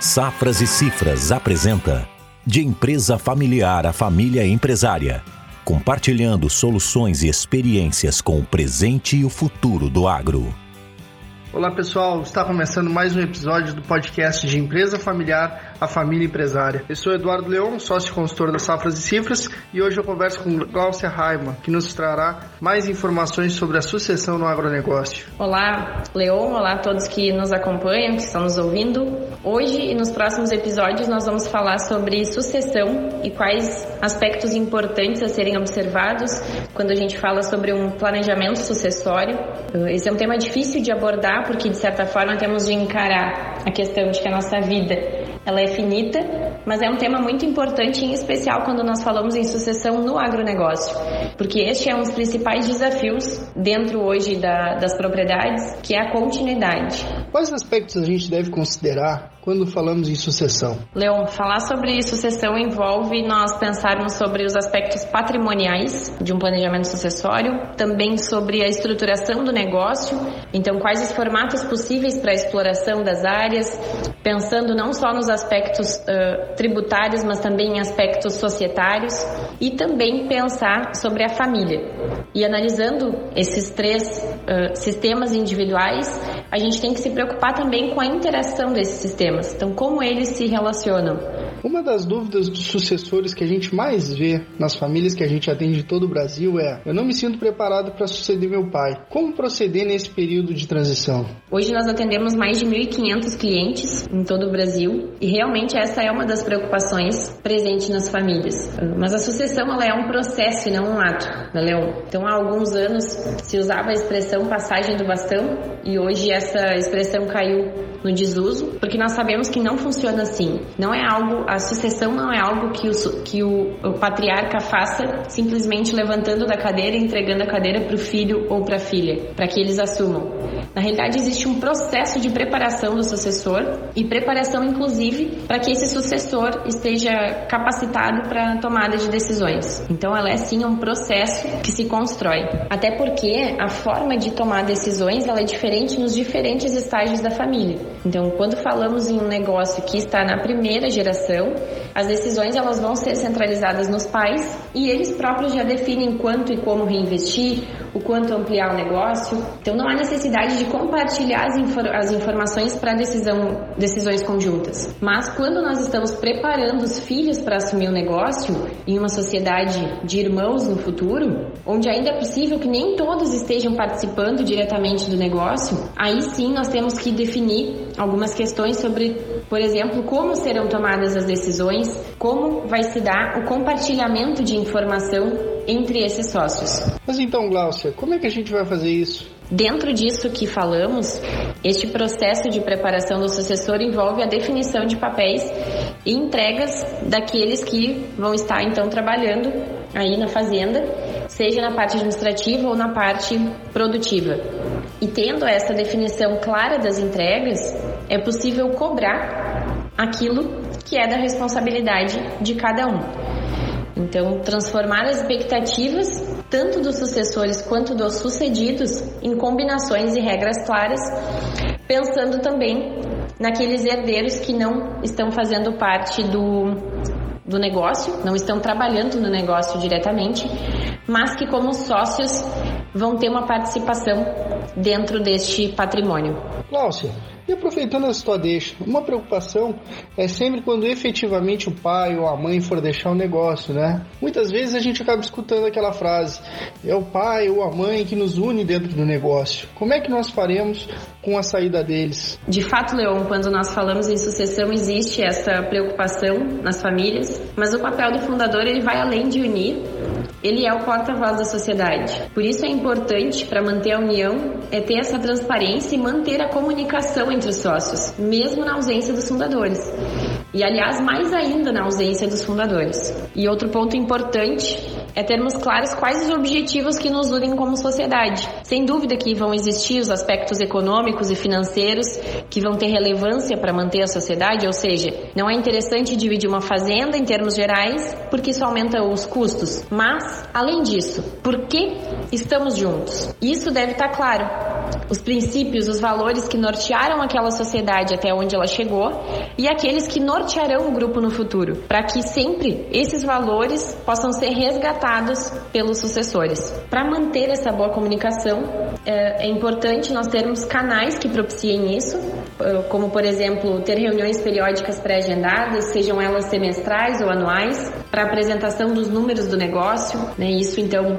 Safras e Cifras apresenta De empresa familiar a família empresária, compartilhando soluções e experiências com o presente e o futuro do agro. Olá pessoal, está começando mais um episódio do podcast de Empresa Familiar, a Família Empresária. Eu sou Eduardo Leão, sócio consultor da Safras e Cifras, e hoje eu converso com Glaucia Raiman, que nos trará mais informações sobre a sucessão no agronegócio. Olá, Leon, olá a todos que nos acompanham, que estão nos ouvindo. Hoje e nos próximos episódios nós vamos falar sobre sucessão e quais aspectos importantes a serem observados quando a gente fala sobre um planejamento sucessório. Esse é um tema difícil de abordar porque de certa forma temos de encarar a questão de que a nossa vida ela é finita, mas é um tema muito importante, em especial quando nós falamos em sucessão no agronegócio, porque este é um dos principais desafios dentro hoje da, das propriedades, que é a continuidade. Quais aspectos a gente deve considerar quando falamos em sucessão? Leon, falar sobre sucessão envolve nós pensarmos sobre os aspectos patrimoniais de um planejamento sucessório, também sobre a estruturação do negócio, então quais os formatos possíveis para a exploração das áreas, pensando não só nos aspectos uh, tributários, mas também em aspectos societários, e também pensar sobre a família. E analisando esses três uh, sistemas individuais, a gente tem que se preocupar também com a interação desses sistemas. Então, como eles se relacionam. Uma das dúvidas dos sucessores que a gente mais vê nas famílias que a gente atende de todo o Brasil é: eu não me sinto preparado para suceder meu pai. Como proceder nesse período de transição? Hoje nós atendemos mais de 1.500 clientes em todo o Brasil e realmente essa é uma das preocupações presentes nas famílias. Mas a sucessão ela é um processo e não um ato, né, Leon? Então há alguns anos se usava a expressão passagem do bastão e hoje essa expressão caiu no desuso, porque nós sabemos que não funciona assim. Não é algo, a sucessão não é algo que o, que o, o patriarca faça simplesmente levantando da cadeira e entregando a cadeira para o filho ou para a filha, para que eles assumam. Na realidade, existe um processo de preparação do sucessor e preparação, inclusive, para que esse sucessor esteja capacitado para tomada de decisões. Então, ela é sim um processo que se constrói. Até porque a forma de tomar decisões ela é diferente nos diferentes estágios da família. Então, quando falamos em um negócio que está na primeira geração, as decisões elas vão ser centralizadas nos pais e eles próprios já definem quanto e como reinvestir, o quanto ampliar o negócio. Então, não há necessidade de compartilhar as, infor as informações para decisão, decisões conjuntas. Mas quando nós estamos preparando os filhos para assumir o negócio em uma sociedade de irmãos no futuro, onde ainda é possível que nem todos estejam participando diretamente do negócio, aí sim nós temos que definir algumas questões sobre, por exemplo, como serão tomadas as decisões, como vai se dar o compartilhamento de informação entre esses sócios. Mas então, Glaucia, como é que a gente vai fazer isso? Dentro disso que falamos, este processo de preparação do sucessor envolve a definição de papéis e entregas daqueles que vão estar então trabalhando aí na fazenda, seja na parte administrativa ou na parte produtiva. E tendo essa definição clara das entregas, é possível cobrar aquilo que é da responsabilidade de cada um. Então, transformar as expectativas, tanto dos sucessores quanto dos sucedidos, em combinações e regras claras, pensando também naqueles herdeiros que não estão fazendo parte do, do negócio, não estão trabalhando no negócio diretamente, mas que, como sócios, vão ter uma participação dentro deste patrimônio. Cláudia, e aproveitando essa tua deixa, uma preocupação é sempre quando efetivamente o pai ou a mãe for deixar o negócio, né? Muitas vezes a gente acaba escutando aquela frase: é o pai ou a mãe que nos une dentro do negócio. Como é que nós faremos com a saída deles? De fato, Leon, quando nós falamos em sucessão, existe essa preocupação nas famílias, mas o papel do fundador ele vai além de unir, ele é o porta-voz da sociedade. Por isso é importante para manter a união é ter essa transparência e manter a comunicação entre os sócios, mesmo na ausência dos fundadores. E aliás, mais ainda na ausência dos fundadores. E outro ponto importante é termos claros quais os objetivos que nos unem como sociedade. Sem dúvida que vão existir os aspectos econômicos e financeiros que vão ter relevância para manter a sociedade, ou seja, não é interessante dividir uma fazenda em termos gerais, porque isso aumenta os custos. Mas, além disso, por que estamos juntos? Isso deve estar claro os princípios, os valores que nortearam aquela sociedade até onde ela chegou e aqueles que nortearão o grupo no futuro, para que sempre esses valores possam ser resgatados pelos sucessores. Para manter essa boa comunicação, é, é importante nós termos canais que propiciem isso, eh, como por exemplo ter reuniões periódicas pré-agendadas, sejam elas semestrais ou anuais, para apresentação dos números do negócio, né? Isso então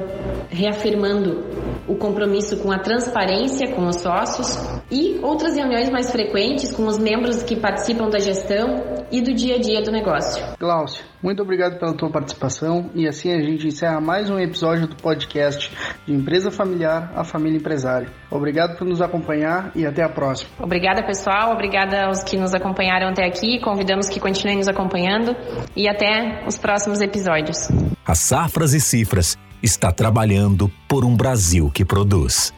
reafirmando o compromisso com a transparência com os sócios e outras reuniões mais frequentes com os membros que participam da gestão e do dia a dia do negócio. Glaucio, muito obrigado pela tua participação e assim a gente encerra mais um episódio do podcast de Empresa Familiar a Família Empresária. Obrigado por nos acompanhar e até a próxima. Obrigada, pessoal. Obrigada aos que nos acompanharam até aqui. Convidamos que continuem nos acompanhando e até os próximos episódios. A Safras e Cifras está trabalhando por um Brasil que produz.